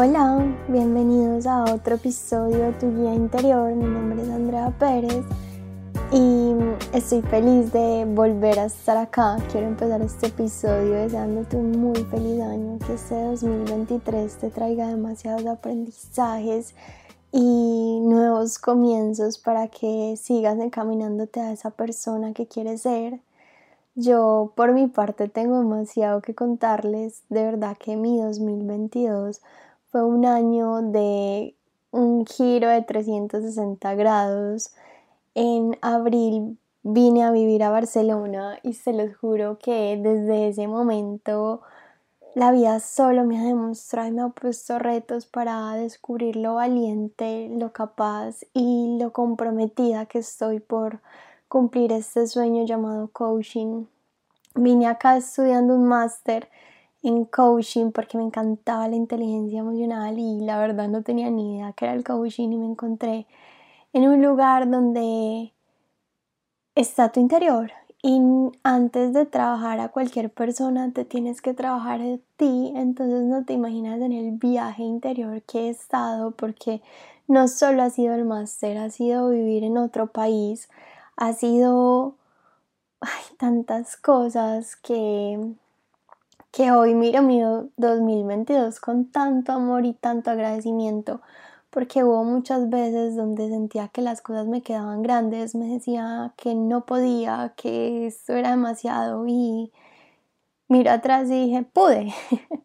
Hola, bienvenidos a otro episodio de Tu Guía Interior. Mi nombre es Andrea Pérez y estoy feliz de volver a estar acá. Quiero empezar este episodio deseándote un muy feliz año, que este 2023 te traiga demasiados aprendizajes y nuevos comienzos para que sigas encaminándote a esa persona que quieres ser. Yo por mi parte tengo demasiado que contarles, de verdad que mi 2022 fue un año de un giro de 360 grados. En abril vine a vivir a Barcelona y se los juro que desde ese momento la vida solo me ha demostrado y me ha puesto retos para descubrir lo valiente, lo capaz y lo comprometida que estoy por cumplir este sueño llamado coaching. Vine acá estudiando un máster en coaching porque me encantaba la inteligencia emocional y la verdad no tenía ni idea que era el coaching y me encontré en un lugar donde está tu interior y antes de trabajar a cualquier persona te tienes que trabajar a ti, entonces no te imaginas en el viaje interior que he estado porque no solo ha sido el máster, ha sido vivir en otro país, ha sido tantas cosas que que hoy miro mi 2022 con tanto amor y tanto agradecimiento, porque hubo muchas veces donde sentía que las cosas me quedaban grandes, me decía que no podía, que esto era demasiado y miro atrás y dije, pude,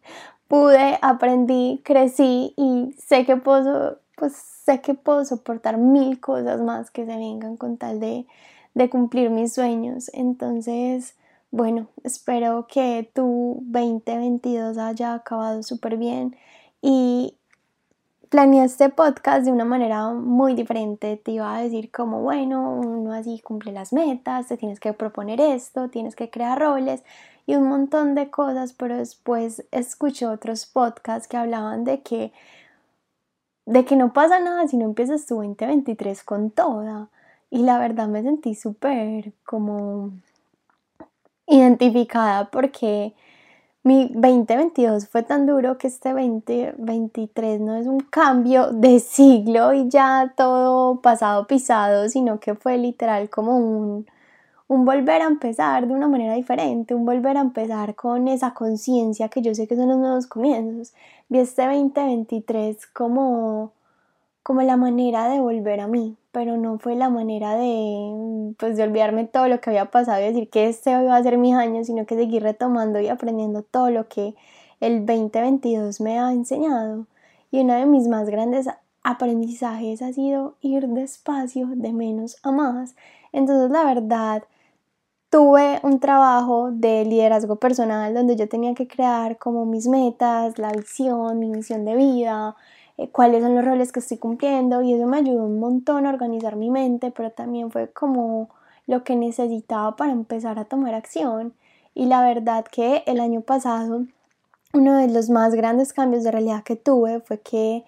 pude, aprendí, crecí y sé que puedo, pues sé que puedo soportar mil cosas más que se vengan con tal de, de cumplir mis sueños. Entonces, bueno, espero que tu 2022 haya acabado súper bien y planeé este podcast de una manera muy diferente. Te iba a decir como, bueno, uno así cumple las metas, te tienes que proponer esto, tienes que crear roles y un montón de cosas, pero después escuché otros podcasts que hablaban de que de que no pasa nada si no empiezas tu 2023 con toda. Y la verdad me sentí súper como identificada porque mi 2022 fue tan duro que este 2023 no es un cambio de siglo y ya todo pasado pisado, sino que fue literal como un, un volver a empezar de una manera diferente, un volver a empezar con esa conciencia que yo sé que son los nuevos comienzos. Vi este 2023 como como la manera de volver a mí, pero no fue la manera de, pues, de olvidarme todo lo que había pasado y decir que este iba a ser mis años, sino que seguir retomando y aprendiendo todo lo que el 2022 me ha enseñado. Y uno de mis más grandes aprendizajes ha sido ir despacio, de menos a más. Entonces, la verdad, tuve un trabajo de liderazgo personal donde yo tenía que crear como mis metas, la visión, mi misión de vida, eh, cuáles son los roles que estoy cumpliendo y eso me ayudó un montón a organizar mi mente, pero también fue como lo que necesitaba para empezar a tomar acción. Y la verdad que el año pasado uno de los más grandes cambios de realidad que tuve fue que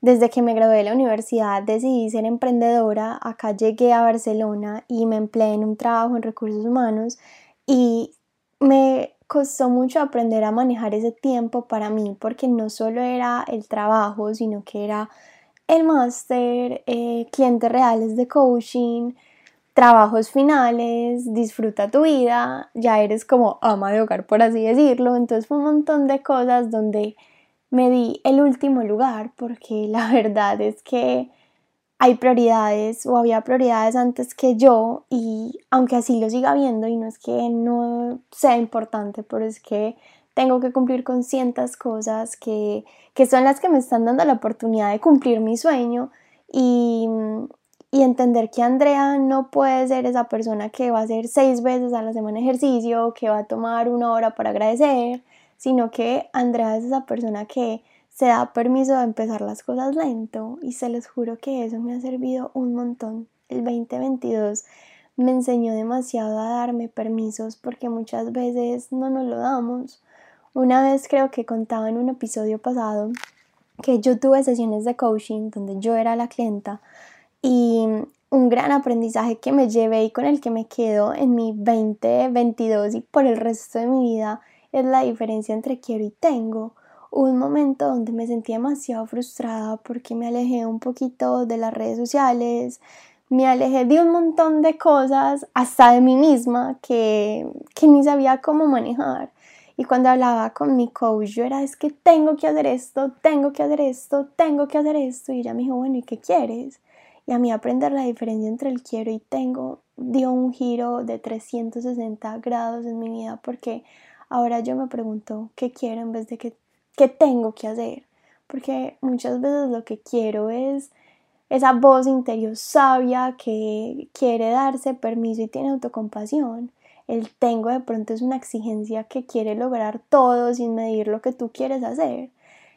desde que me gradué de la universidad decidí ser emprendedora. Acá llegué a Barcelona y me empleé en un trabajo en recursos humanos y me costó mucho aprender a manejar ese tiempo para mí porque no solo era el trabajo, sino que era el máster, eh, clientes reales de coaching, trabajos finales, disfruta tu vida, ya eres como ama de hogar por así decirlo, entonces fue un montón de cosas donde me di el último lugar porque la verdad es que hay prioridades o había prioridades antes que yo y aunque así lo siga viendo y no es que no sea importante, pero es que tengo que cumplir con ciertas cosas que, que son las que me están dando la oportunidad de cumplir mi sueño y, y entender que Andrea no puede ser esa persona que va a hacer seis veces a la semana ejercicio, que va a tomar una hora para agradecer, sino que Andrea es esa persona que se da permiso de empezar las cosas lento y se les juro que eso me ha servido un montón. El 2022 me enseñó demasiado a darme permisos porque muchas veces no nos lo damos. Una vez creo que contaba en un episodio pasado que yo tuve sesiones de coaching donde yo era la clienta y un gran aprendizaje que me llevé y con el que me quedo en mi 2022 y por el resto de mi vida es la diferencia entre quiero y tengo Un momento donde me sentí demasiado frustrada porque me alejé un poquito de las redes sociales, me alejé de un montón de cosas, hasta de mí misma, que, que ni sabía cómo manejar. Y cuando hablaba con mi coach, yo era, es que tengo que hacer esto, tengo que hacer esto, tengo que hacer esto. Y ella me dijo, bueno, ¿y qué quieres? Y a mí aprender la diferencia entre el quiero y tengo dio un giro de 360 grados en mi vida porque ahora yo me pregunto qué quiero en vez de qué, qué tengo que hacer. Porque muchas veces lo que quiero es esa voz interior sabia que quiere darse permiso y tiene autocompasión. El tengo de pronto es una exigencia que quiere lograr todo sin medir lo que tú quieres hacer.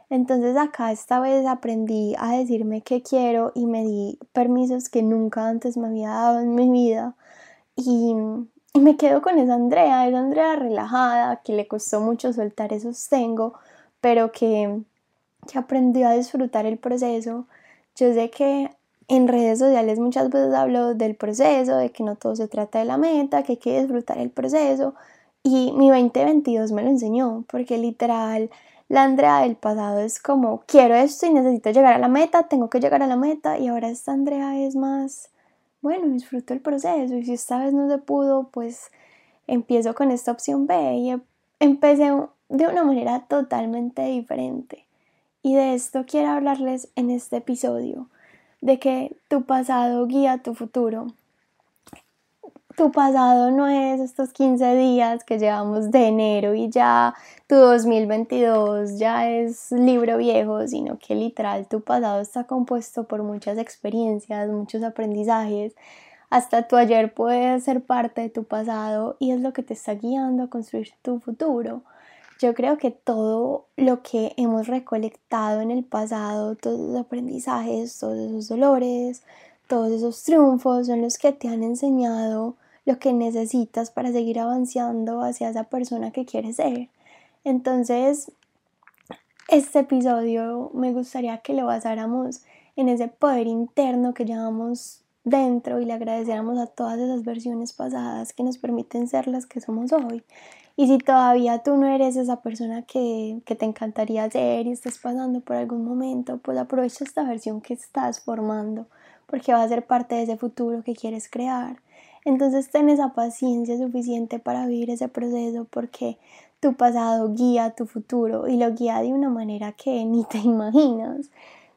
Entonces acá esta vez aprendí a decirme qué quiero y me di permisos que nunca antes me había dado en mi vida. Y, y me quedo con esa Andrea, esa Andrea relajada, que le costó mucho soltar esos tengo, pero que, que aprendió a disfrutar el proceso. Yo sé que en redes sociales muchas veces hablo del proceso, de que no todo se trata de la meta, que hay que disfrutar el proceso. Y mi 2022 me lo enseñó, porque literal, la Andrea del pasado es como, quiero esto y necesito llegar a la meta, tengo que llegar a la meta. Y ahora esta Andrea es más, bueno, disfruto el proceso. Y si esta vez no se pudo, pues empiezo con esta opción B. Y empecé de una manera totalmente diferente. Y de esto quiero hablarles en este episodio de que tu pasado guía tu futuro. Tu pasado no es estos 15 días que llevamos de enero y ya tu 2022 ya es libro viejo, sino que literal tu pasado está compuesto por muchas experiencias, muchos aprendizajes. Hasta tu ayer puede ser parte de tu pasado y es lo que te está guiando a construir tu futuro. Yo creo que todo lo que hemos recolectado en el pasado, todos los aprendizajes, todos esos dolores, todos esos triunfos son los que te han enseñado lo que necesitas para seguir avanzando hacia esa persona que quieres ser. Entonces, este episodio me gustaría que lo basáramos en ese poder interno que llevamos dentro y le agradeciéramos a todas esas versiones pasadas que nos permiten ser las que somos hoy. Y si todavía tú no eres esa persona que, que, te encantaría ser y estás pasando por algún momento, pues aprovecha esta versión que estás formando, porque va a ser parte de ese futuro que quieres crear. Entonces ten esa paciencia suficiente para vivir ese proceso, porque tu pasado guía tu futuro y lo guía de una manera que ni te imaginas.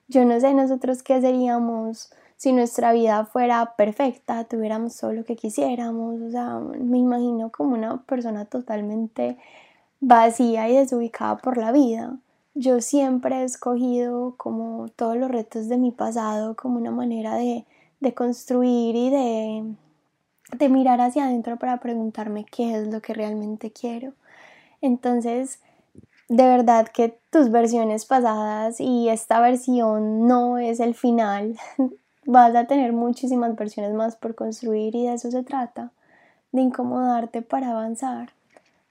Yo no sé nosotros qué seríamos si nuestra vida fuera perfecta, tuviéramos todo lo que quisiéramos, o sea, me imagino como una persona totalmente vacía y desubicada por la vida. Yo siempre he escogido como todos los retos de mi pasado como una manera de, de construir y de, de mirar hacia adentro para preguntarme qué es lo que realmente quiero. Entonces, de verdad que tus versiones pasadas y esta versión no es el final vas a tener muchísimas versiones más por construir y de eso se trata, de incomodarte para avanzar,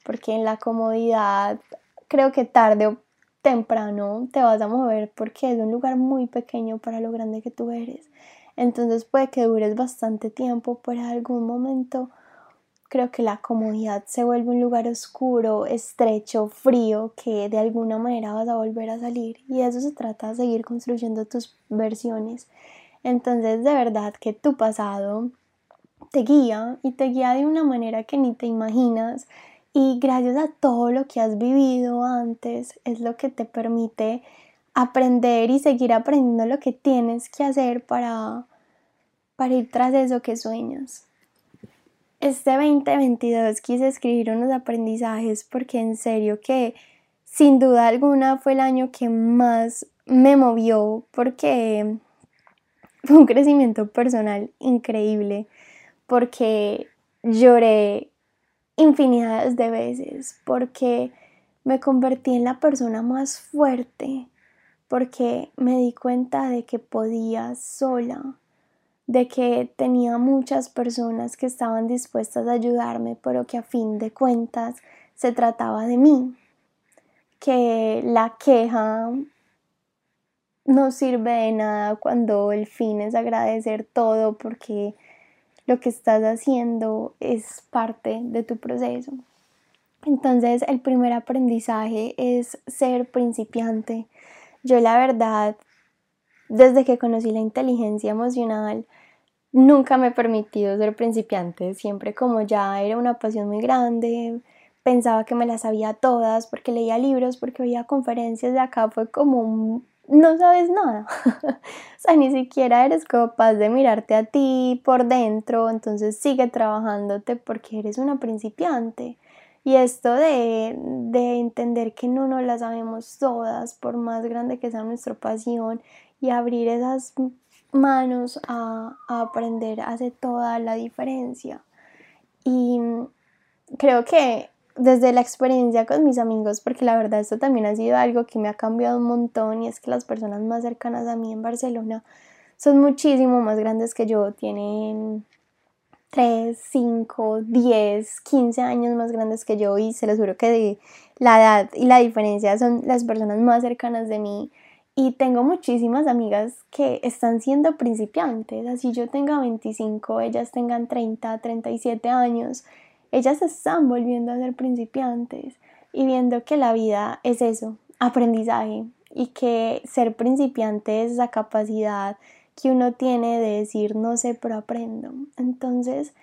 porque en la comodidad creo que tarde o temprano te vas a mover porque es un lugar muy pequeño para lo grande que tú eres. Entonces puede que dures bastante tiempo, pero en algún momento creo que la comodidad se vuelve un lugar oscuro, estrecho, frío, que de alguna manera vas a volver a salir. Y de eso se trata, seguir construyendo tus versiones entonces de verdad que tu pasado te guía y te guía de una manera que ni te imaginas y gracias a todo lo que has vivido antes es lo que te permite aprender y seguir aprendiendo lo que tienes que hacer para, para ir tras eso que sueñas. Este 2022 quise escribir unos aprendizajes porque en serio que sin duda alguna fue el año que más me movió porque fue un crecimiento personal increíble porque lloré infinidades de veces, porque me convertí en la persona más fuerte, porque me di cuenta de que podía sola, de que tenía muchas personas que estaban dispuestas a ayudarme, pero que a fin de cuentas se trataba de mí, que la queja no sirve de nada cuando el fin es agradecer todo porque lo que estás haciendo es parte de tu proceso. Entonces el primer aprendizaje es ser principiante. Yo la verdad, desde que conocí la inteligencia emocional, nunca me he permitido ser principiante. Siempre como ya era una pasión muy grande, pensaba que me las sabía todas porque leía libros, porque veía conferencias de acá, fue como no sabes nada. o sea, ni siquiera eres capaz de mirarte a ti por dentro, entonces sigue trabajándote porque eres una principiante. Y esto de, de entender que no nos las sabemos todas, por más grande que sea nuestra pasión, y abrir esas manos a, a aprender hace toda la diferencia. Y creo que desde la experiencia con mis amigos, porque la verdad esto también ha sido algo que me ha cambiado un montón y es que las personas más cercanas a mí en Barcelona son muchísimo más grandes que yo, tienen 3, 5, 10, 15 años más grandes que yo y se les juro que la edad y la diferencia son las personas más cercanas de mí. Y tengo muchísimas amigas que están siendo principiantes, así yo tenga 25, ellas tengan 30, 37 años ellas están volviendo a ser principiantes y viendo que la vida es eso, aprendizaje y que ser principiante es esa capacidad que uno tiene de decir no sé pero aprendo. Entonces,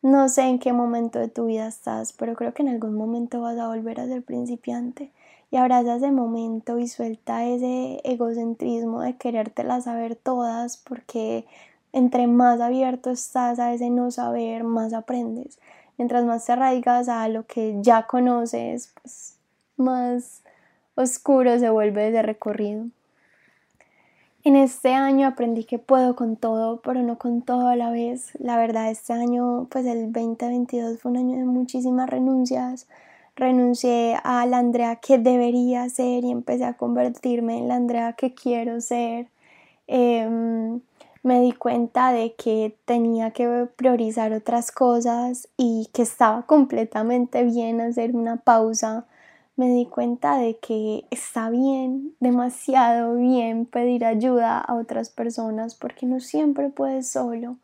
no sé en qué momento de tu vida estás, pero creo que en algún momento vas a volver a ser principiante y abraza ese momento y suelta ese egocentrismo de querértelas saber todas porque entre más abierto estás a ese no saber, más aprendes mientras más te arraigas a lo que ya conoces, pues más oscuro se vuelve ese recorrido. En este año aprendí que puedo con todo, pero no con todo a la vez. La verdad, este año, pues el 2022 fue un año de muchísimas renuncias. Renuncié a la Andrea que debería ser y empecé a convertirme en la Andrea que quiero ser. Em, me di cuenta de que tenía que priorizar otras cosas y que estaba completamente bien hacer una pausa. Me di cuenta de que está bien, demasiado bien pedir ayuda a otras personas porque no siempre puedes solo,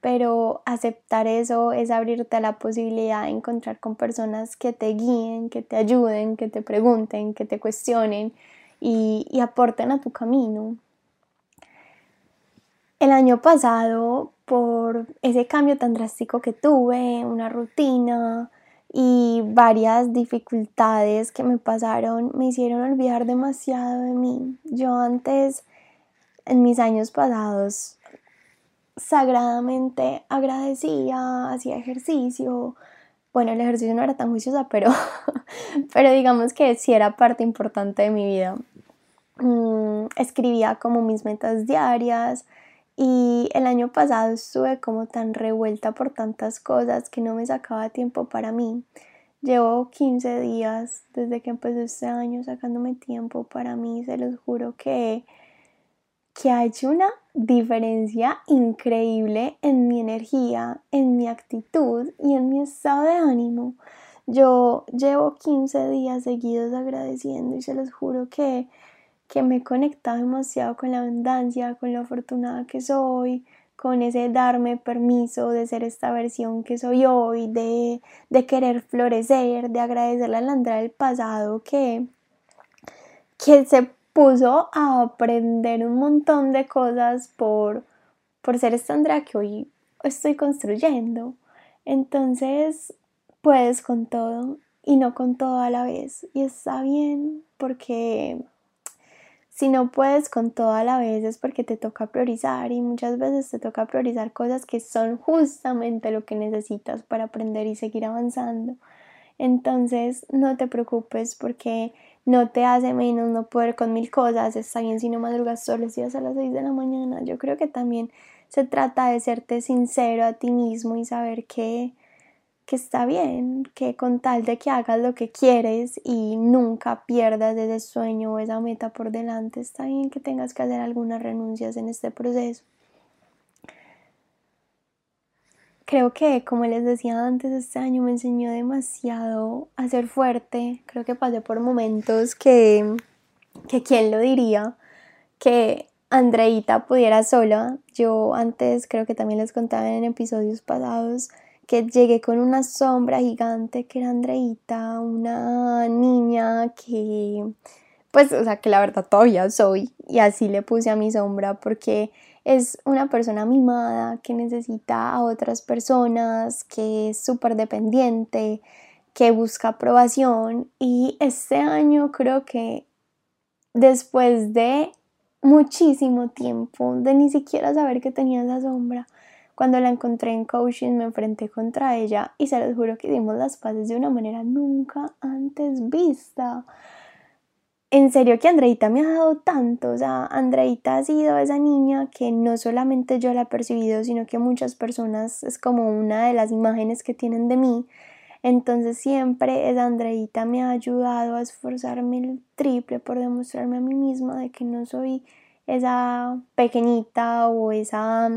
pero aceptar eso es abrirte a la posibilidad de encontrar con personas que te guíen, que te ayuden, que te pregunten, que te cuestionen y, y aporten a tu camino. El año pasado, por ese cambio tan drástico que tuve, una rutina y varias dificultades que me pasaron, me hicieron olvidar demasiado de mí. Yo antes, en mis años pasados, sagradamente agradecía, hacía ejercicio. Bueno, el ejercicio no era tan juiciosa, pero, pero digamos que sí era parte importante de mi vida. Mm, escribía como mis metas diarias, y el año pasado estuve como tan revuelta por tantas cosas que no me sacaba tiempo para mí. Llevo 15 días desde que empezó este año sacándome tiempo para mí. Se los juro que, que ha hecho una diferencia increíble en mi energía, en mi actitud y en mi estado de ánimo. Yo llevo 15 días seguidos agradeciendo y se los juro que que me he conectado demasiado con la abundancia, con lo afortunada que soy, con ese darme permiso de ser esta versión que soy hoy, de, de querer florecer, de agradecerle a la Andrea del pasado que, que se puso a aprender un montón de cosas por, por ser esta Andrea que hoy estoy construyendo. Entonces, puedes con todo y no con todo a la vez. Y está bien porque si no puedes con todo a la vez es porque te toca priorizar y muchas veces te toca priorizar cosas que son justamente lo que necesitas para aprender y seguir avanzando. Entonces no te preocupes porque no te hace menos no poder con mil cosas. Está bien si no madrugas todos los días a las 6 de la mañana. Yo creo que también se trata de serte sincero a ti mismo y saber que que está bien, que con tal de que hagas lo que quieres y nunca pierdas ese sueño o esa meta por delante, está bien que tengas que hacer algunas renuncias en este proceso. Creo que, como les decía antes, este año me enseñó demasiado a ser fuerte. Creo que pasé por momentos que, que quién lo diría, que Andreita pudiera sola. Yo antes creo que también les contaba en episodios pasados que llegué con una sombra gigante que era Andreita, una niña que, pues, o sea, que la verdad todavía soy y así le puse a mi sombra porque es una persona mimada que necesita a otras personas, que es súper dependiente, que busca aprobación. Y este año creo que después de muchísimo tiempo de ni siquiera saber que tenía esa sombra, cuando la encontré en coaching me enfrenté contra ella y se los juro que dimos las paces de una manera nunca antes vista. En serio que Andreita me ha dado tanto, o sea, Andreita ha sido esa niña que no solamente yo la he percibido, sino que muchas personas es como una de las imágenes que tienen de mí. Entonces siempre esa Andreita me ha ayudado a esforzarme el triple por demostrarme a mí misma de que no soy esa pequeñita o esa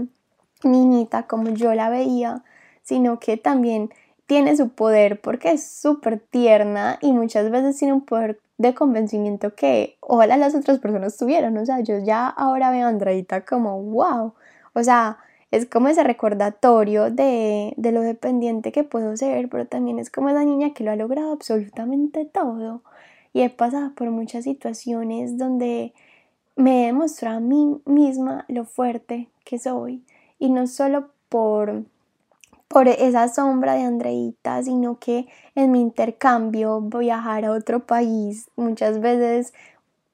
niñita como yo la veía, sino que también tiene su poder porque es súper tierna y muchas veces tiene un poder de convencimiento que ojalá las otras personas tuvieran. O sea, yo ya ahora veo a Andreita como wow. O sea, es como ese recordatorio de, de lo dependiente que puedo ser, pero también es como esa niña que lo ha logrado absolutamente todo. Y he pasado por muchas situaciones donde me he demostrado a mí misma lo fuerte que soy y no solo por, por esa sombra de Andreita, sino que en mi intercambio viajar a otro país muchas veces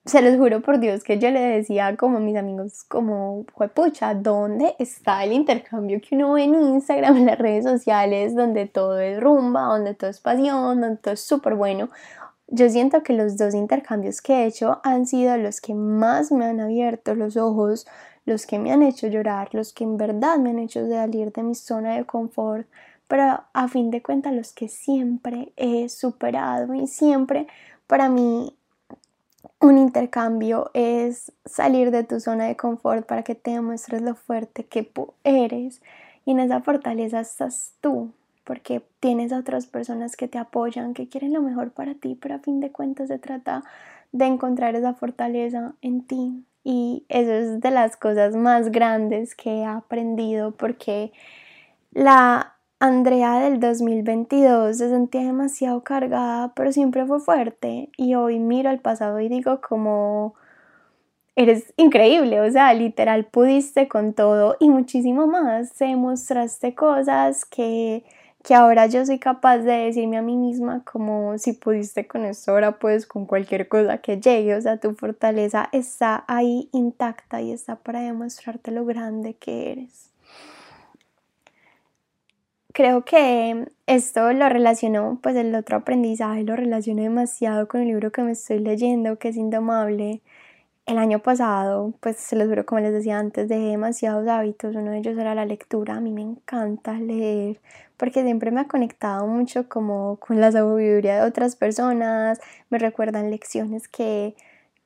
se los juro por Dios que yo le decía como a mis amigos, como, pucha, ¿dónde está el intercambio que uno ve en Instagram, en las redes sociales, donde todo es rumba, donde todo es pasión, donde todo es súper bueno? Yo siento que los dos intercambios que he hecho han sido los que más me han abierto los ojos, los que me han hecho llorar, los que en verdad me han hecho salir de mi zona de confort, pero a fin de cuentas los que siempre he superado y siempre para mí un intercambio es salir de tu zona de confort para que te demuestres lo fuerte que eres. Y en esa fortaleza estás tú porque tienes a otras personas que te apoyan, que quieren lo mejor para ti, pero a fin de cuentas se trata de encontrar esa fortaleza en ti, y eso es de las cosas más grandes que he aprendido porque la Andrea del 2022 se sentía demasiado cargada, pero siempre fue fuerte y hoy miro al pasado y digo como eres increíble, o sea, literal pudiste con todo y muchísimo más, demostraste cosas que que ahora yo soy capaz de decirme a mí misma como si pudiste con esto, ahora puedes con cualquier cosa que llegue, o sea, tu fortaleza está ahí intacta y está para demostrarte lo grande que eres. Creo que esto lo relaciono, pues el otro aprendizaje lo relaciono demasiado con el libro que me estoy leyendo, que es Indomable. El año pasado, pues se los juro, como les decía antes, dejé demasiados hábitos. Uno de ellos era la lectura. A mí me encanta leer porque siempre me ha conectado mucho como con la sabiduría de otras personas, me recuerdan lecciones que,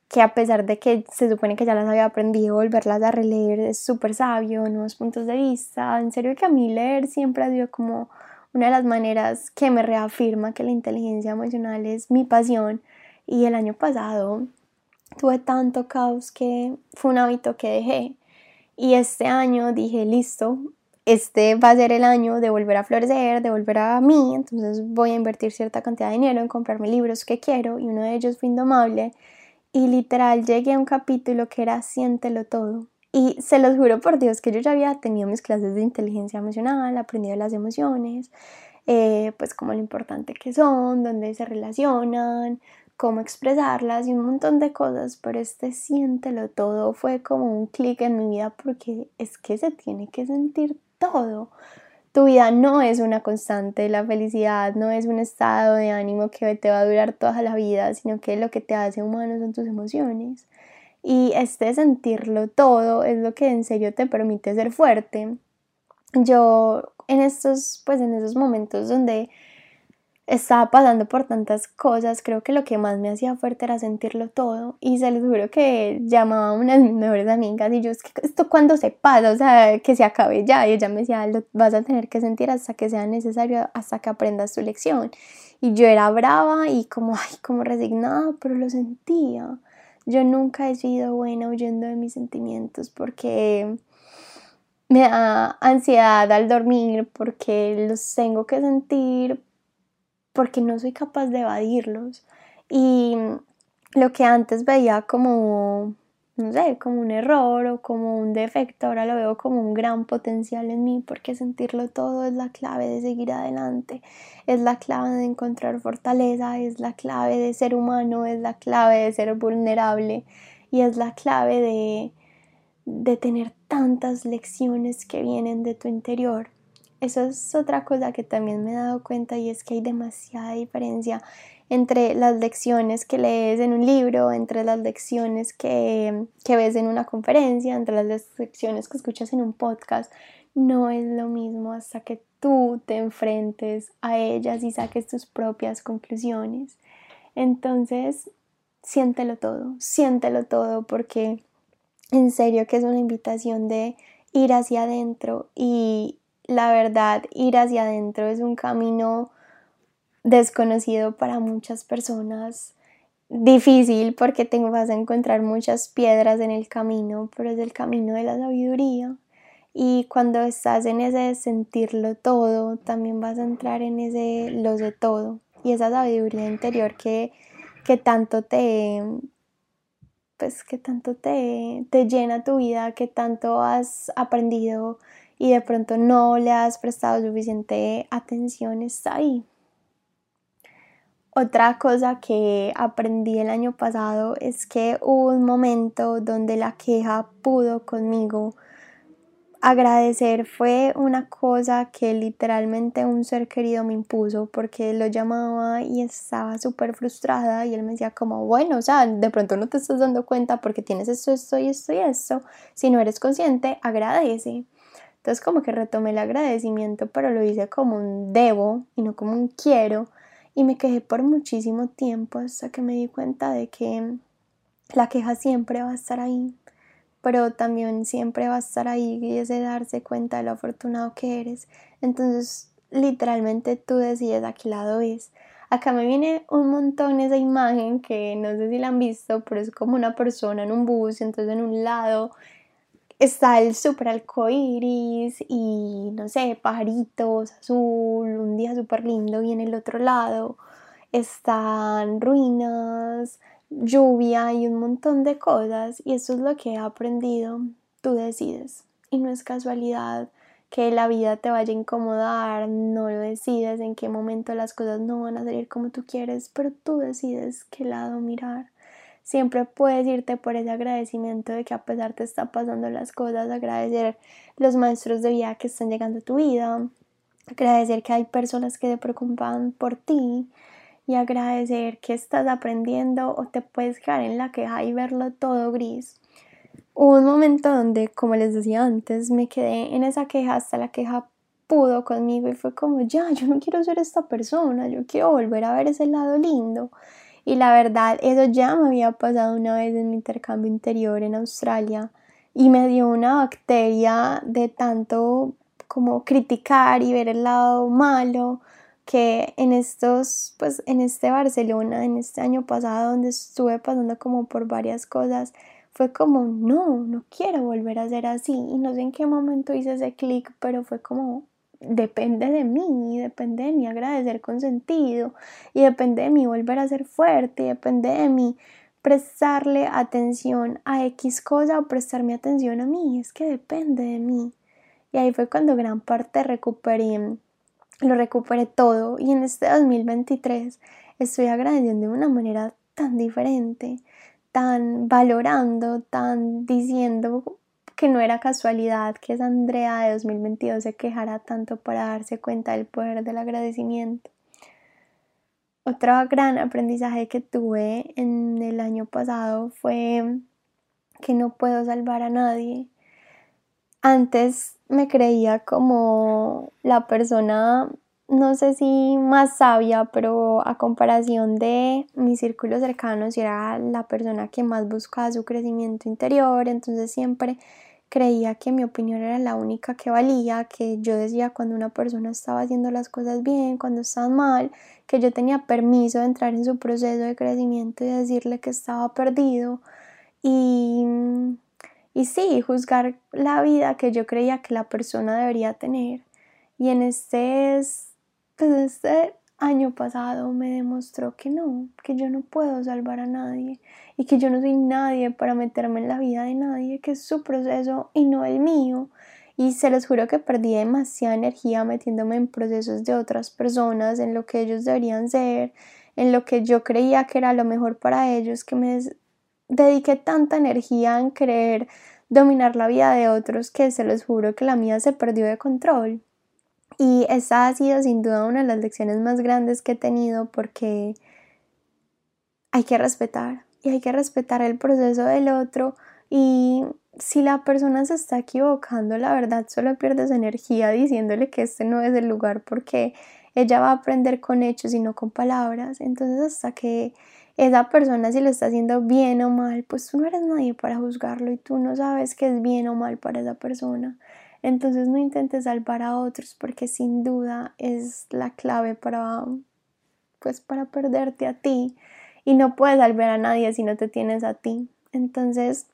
que a pesar de que se supone que ya las había aprendido, volverlas a releer es súper sabio, nuevos puntos de vista, en serio que a mí leer siempre ha sido como una de las maneras que me reafirma que la inteligencia emocional es mi pasión y el año pasado tuve tanto caos que fue un hábito que dejé. Y este año dije listo, este va a ser el año de volver a florecer, de volver a mí, entonces voy a invertir cierta cantidad de dinero en comprarme libros que quiero y uno de ellos fue Indomable y literal llegué a un capítulo que era Siéntelo todo y se los juro por Dios que yo ya había tenido mis clases de inteligencia emocional, aprendido las emociones, eh, pues como lo importante que son, dónde se relacionan, cómo expresarlas y un montón de cosas, pero este siéntelo todo fue como un clic en mi vida porque es que se tiene que sentir todo. Tu vida no es una constante, la felicidad no es un estado de ánimo que te va a durar toda la vida, sino que lo que te hace humano son tus emociones. Y este sentirlo todo es lo que en serio te permite ser fuerte. Yo en estos, pues en esos momentos donde estaba pasando por tantas cosas, creo que lo que más me hacía fuerte era sentirlo todo y se les juro que llamaba a una de mis mejores amigas y yo, es que esto cuando se pasa, o sea, que se acabe ya y ella me decía, lo vas a tener que sentir hasta que sea necesario, hasta que aprendas tu lección y yo era brava y como, ay, como resignada, pero lo sentía. Yo nunca he sido buena huyendo de mis sentimientos porque me da ansiedad al dormir porque los tengo que sentir porque no soy capaz de evadirlos. Y lo que antes veía como, no sé, como un error o como un defecto, ahora lo veo como un gran potencial en mí porque sentirlo todo es la clave de seguir adelante, es la clave de encontrar fortaleza, es la clave de ser humano, es la clave de ser vulnerable y es la clave de, de tener tantas lecciones que vienen de tu interior. Eso es otra cosa que también me he dado cuenta y es que hay demasiada diferencia entre las lecciones que lees en un libro, entre las lecciones que, que ves en una conferencia, entre las lecciones que escuchas en un podcast. No es lo mismo hasta que tú te enfrentes a ellas y saques tus propias conclusiones. Entonces, siéntelo todo, siéntelo todo porque en serio que es una invitación de ir hacia adentro y la verdad ir hacia adentro es un camino desconocido para muchas personas, difícil porque te vas a encontrar muchas piedras en el camino, pero es el camino de la sabiduría. Y cuando estás en ese sentirlo todo, también vas a entrar en ese lo de todo. Y esa sabiduría interior que, que tanto te, pues que tanto te, te llena tu vida, que tanto has aprendido y de pronto no le has prestado suficiente atención, está ahí. Otra cosa que aprendí el año pasado es que hubo un momento donde la queja pudo conmigo. Agradecer fue una cosa que literalmente un ser querido me impuso porque lo llamaba y estaba súper frustrada y él me decía como, bueno, o sea, de pronto no te estás dando cuenta porque tienes esto, esto y esto y esto. Si no eres consciente, agradece. Entonces como que retomé el agradecimiento, pero lo hice como un debo y no como un quiero y me quejé por muchísimo tiempo hasta que me di cuenta de que la queja siempre va a estar ahí, pero también siempre va a estar ahí y es de darse cuenta de lo afortunado que eres. Entonces, literalmente tú decides a qué lado es. Acá me viene un montón esa imagen que no sé si la han visto, pero es como una persona en un bus, entonces en un lado está el super arcoíris y no sé, pajaritos, azul, un día súper lindo y en el otro lado están ruinas, lluvia y un montón de cosas. Y eso es lo que he aprendido, tú decides. Y no es casualidad que la vida te vaya a incomodar, no lo decides en qué momento las cosas no van a salir como tú quieres, pero tú decides qué lado mirar siempre puedes irte por ese agradecimiento de que a pesar te está pasando las cosas, agradecer los maestros de vida que están llegando a tu vida, agradecer que hay personas que se preocupan por ti y agradecer que estás aprendiendo o te puedes quedar en la queja y verlo todo gris. Hubo un momento donde, como les decía antes, me quedé en esa queja hasta la queja pudo conmigo y fue como, ya, yo no quiero ser esta persona, yo quiero volver a ver ese lado lindo. Y la verdad, eso ya me había pasado una vez en mi intercambio interior en Australia y me dio una bacteria de tanto como criticar y ver el lado malo que en estos, pues en este Barcelona, en este año pasado donde estuve pasando como por varias cosas, fue como, no, no quiero volver a ser así. Y no sé en qué momento hice ese clic, pero fue como, depende de mí, depende de mí agradecer con sentido, y depende de mí volver a ser fuerte, y depende de mí prestarle atención a X cosa o prestarme atención a mí, es que depende de mí. Y ahí fue cuando gran parte recuperé, lo recuperé todo y en este 2023 estoy agradeciendo de una manera tan diferente, tan valorando, tan diciendo que no era casualidad que esa Andrea de 2022 se quejara tanto para darse cuenta del poder del agradecimiento. Otro gran aprendizaje que tuve en el año pasado fue que no puedo salvar a nadie. Antes me creía como la persona, no sé si más sabia, pero a comparación de mi círculo cercano, era la persona que más buscaba su crecimiento interior, entonces siempre creía que mi opinión era la única que valía, que yo decía cuando una persona estaba haciendo las cosas bien, cuando estaban mal, que yo tenía permiso de entrar en su proceso de crecimiento y decirle que estaba perdido. Y, y sí, juzgar la vida que yo creía que la persona debería tener. Y en este, pues este año pasado me demostró que no, que yo no puedo salvar a nadie y que yo no soy nadie para meterme en la vida de nadie, que es su proceso y no el mío. Y se los juro que perdí demasiada energía metiéndome en procesos de otras personas, en lo que ellos deberían ser, en lo que yo creía que era lo mejor para ellos, que me dediqué tanta energía en querer dominar la vida de otros que se los juro que la mía se perdió de control. Y esa ha sido sin duda una de las lecciones más grandes que he tenido porque hay que respetar y hay que respetar el proceso del otro y si la persona se está equivocando, la verdad solo pierdes energía diciéndole que este no es el lugar porque ella va a aprender con hechos y no con palabras. Entonces hasta que esa persona si lo está haciendo bien o mal, pues tú no eres nadie para juzgarlo y tú no sabes qué es bien o mal para esa persona. Entonces no intentes salvar a otros porque sin duda es la clave para pues para perderte a ti y no puedes salvar a nadie si no te tienes a ti. Entonces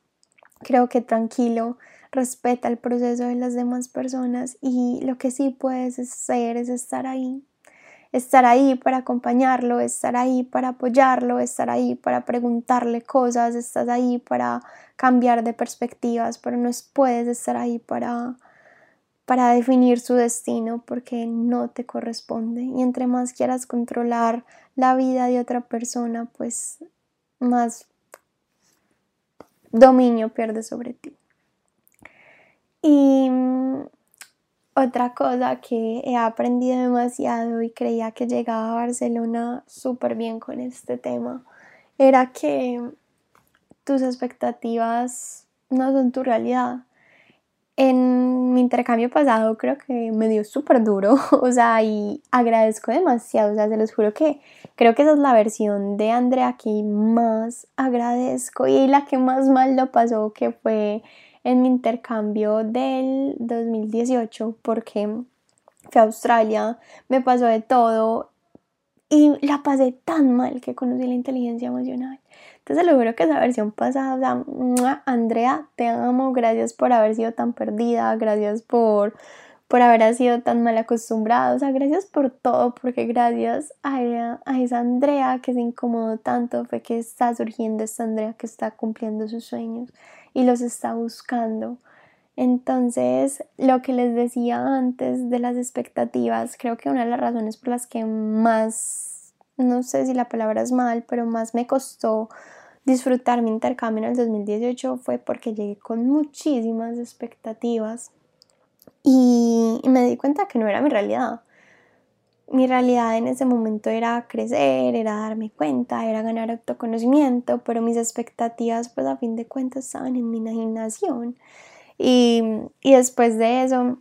creo que tranquilo, respeta el proceso de las demás personas y lo que sí puedes hacer es estar ahí estar ahí para acompañarlo, estar ahí para apoyarlo, estar ahí para preguntarle cosas, estás ahí para cambiar de perspectivas, pero no puedes estar ahí para para definir su destino porque no te corresponde y entre más quieras controlar la vida de otra persona, pues más dominio pierdes sobre ti. Y otra cosa que he aprendido demasiado y creía que llegaba a Barcelona súper bien con este tema era que tus expectativas no son tu realidad. En mi intercambio pasado creo que me dio súper duro, o sea, y agradezco demasiado, o sea, se los juro que creo que esa es la versión de Andrea que más agradezco y la que más mal lo pasó, que fue en mi intercambio del 2018 porque fui a Australia, me pasó de todo y la pasé tan mal que conocí la inteligencia emocional. Entonces logro que esa versión pasada, o sea, Andrea, te amo, gracias por haber sido tan perdida, gracias por, por haber sido tan mal acostumbrada, o sea, gracias por todo, porque gracias a, a esa Andrea que se incomodó tanto fue que está surgiendo esta Andrea que está cumpliendo sus sueños y los está buscando. Entonces, lo que les decía antes de las expectativas, creo que una de las razones por las que más, no sé si la palabra es mal, pero más me costó disfrutar mi intercambio en el 2018 fue porque llegué con muchísimas expectativas y me di cuenta que no era mi realidad mi realidad en ese momento era crecer, era darme cuenta, era ganar autoconocimiento, pero mis expectativas pues a fin de cuentas estaban en mi imaginación. Y, y después de eso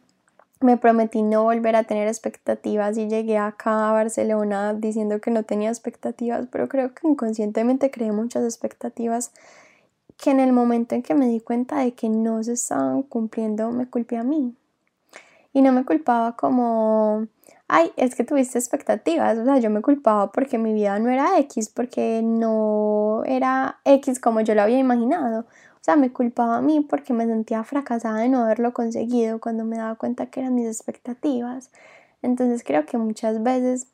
me prometí no volver a tener expectativas y llegué acá a Barcelona diciendo que no tenía expectativas, pero creo que inconscientemente creé muchas expectativas que en el momento en que me di cuenta de que no se estaban cumpliendo me culpé a mí. Y no me culpaba como ay, es que tuviste expectativas, o sea, yo me culpaba porque mi vida no era X, porque no era X como yo lo había imaginado. O sea, me culpaba a mí porque me sentía fracasada de no haberlo conseguido cuando me daba cuenta que eran mis expectativas. Entonces creo que muchas veces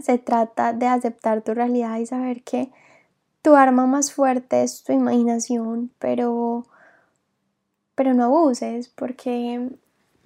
se trata de aceptar tu realidad y saber que tu arma más fuerte es tu imaginación, pero pero no abuses porque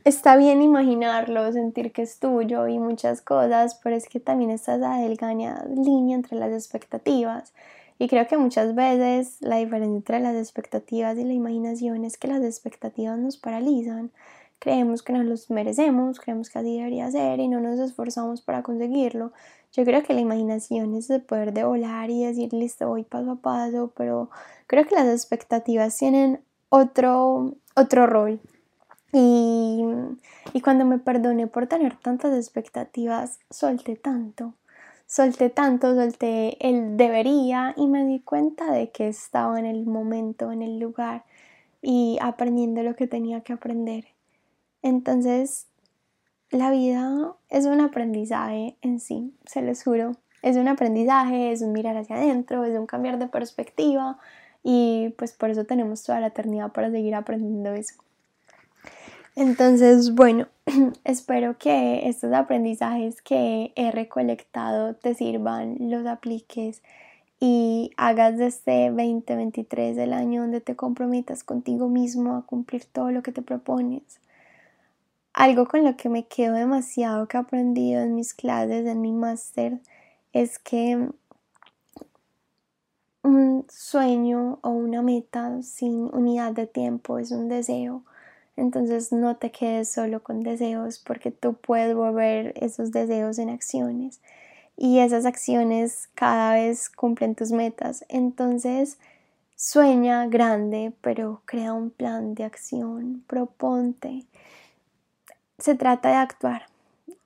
está bien imaginarlo, sentir que es tuyo y muchas cosas, pero es que también está esa delgada línea entre las expectativas. Y creo que muchas veces la diferencia entre las expectativas y la imaginación es que las expectativas nos paralizan. Creemos que nos los merecemos, creemos que así debería ser y no nos esforzamos para conseguirlo. Yo creo que la imaginación es el poder de volar y decir, listo, voy paso a paso, pero creo que las expectativas tienen otro, otro rol y, cuando me perdoné por tener tantas expectativas, solté tanto, solté tanto, solté el debería y me di cuenta de que estaba en el momento, en el lugar y aprendiendo lo que tenía que aprender. Entonces, la vida es un aprendizaje en sí, se les juro. Es un aprendizaje, es un mirar hacia adentro, es un cambiar de perspectiva, y pues por eso tenemos toda la eternidad para seguir aprendiendo eso. Entonces, bueno, espero que estos aprendizajes que he recolectado te sirvan, los apliques y hagas de este 2023 el año donde te comprometas contigo mismo a cumplir todo lo que te propones. Algo con lo que me quedo demasiado que he aprendido en mis clases, en mi máster, es que un sueño o una meta sin unidad de tiempo es un deseo. Entonces no te quedes solo con deseos porque tú puedes volver esos deseos en acciones y esas acciones cada vez cumplen tus metas. Entonces sueña grande, pero crea un plan de acción, proponte. Se trata de actuar.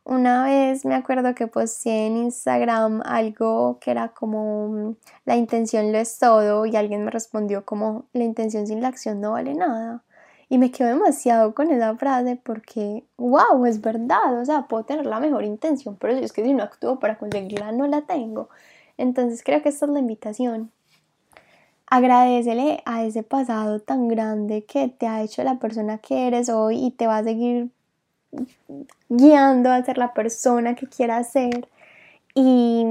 Una vez me acuerdo que posté en Instagram algo que era como la intención lo es todo y alguien me respondió como la intención sin la acción no vale nada. Y me quedo demasiado con esa frase porque, wow, es verdad, o sea, puedo tener la mejor intención, pero es que si no actúo para conseguirla no la tengo. Entonces creo que esta es la invitación. Agradecele a ese pasado tan grande que te ha hecho la persona que eres hoy y te va a seguir guiando a ser la persona que quieras ser y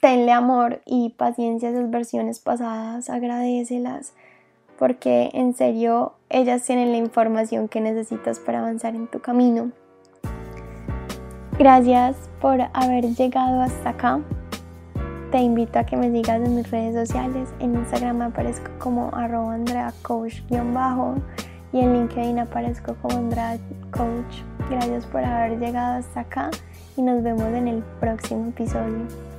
tenle amor y paciencia a esas versiones pasadas, agradecelas porque en serio ellas tienen la información que necesitas para avanzar en tu camino. Gracias por haber llegado hasta acá. Te invito a que me sigas en mis redes sociales. En Instagram aparezco como arroba Andrea Coach-bajo y en LinkedIn aparezco como Andrea Coach. Gracias por haber llegado hasta acá y nos vemos en el próximo episodio.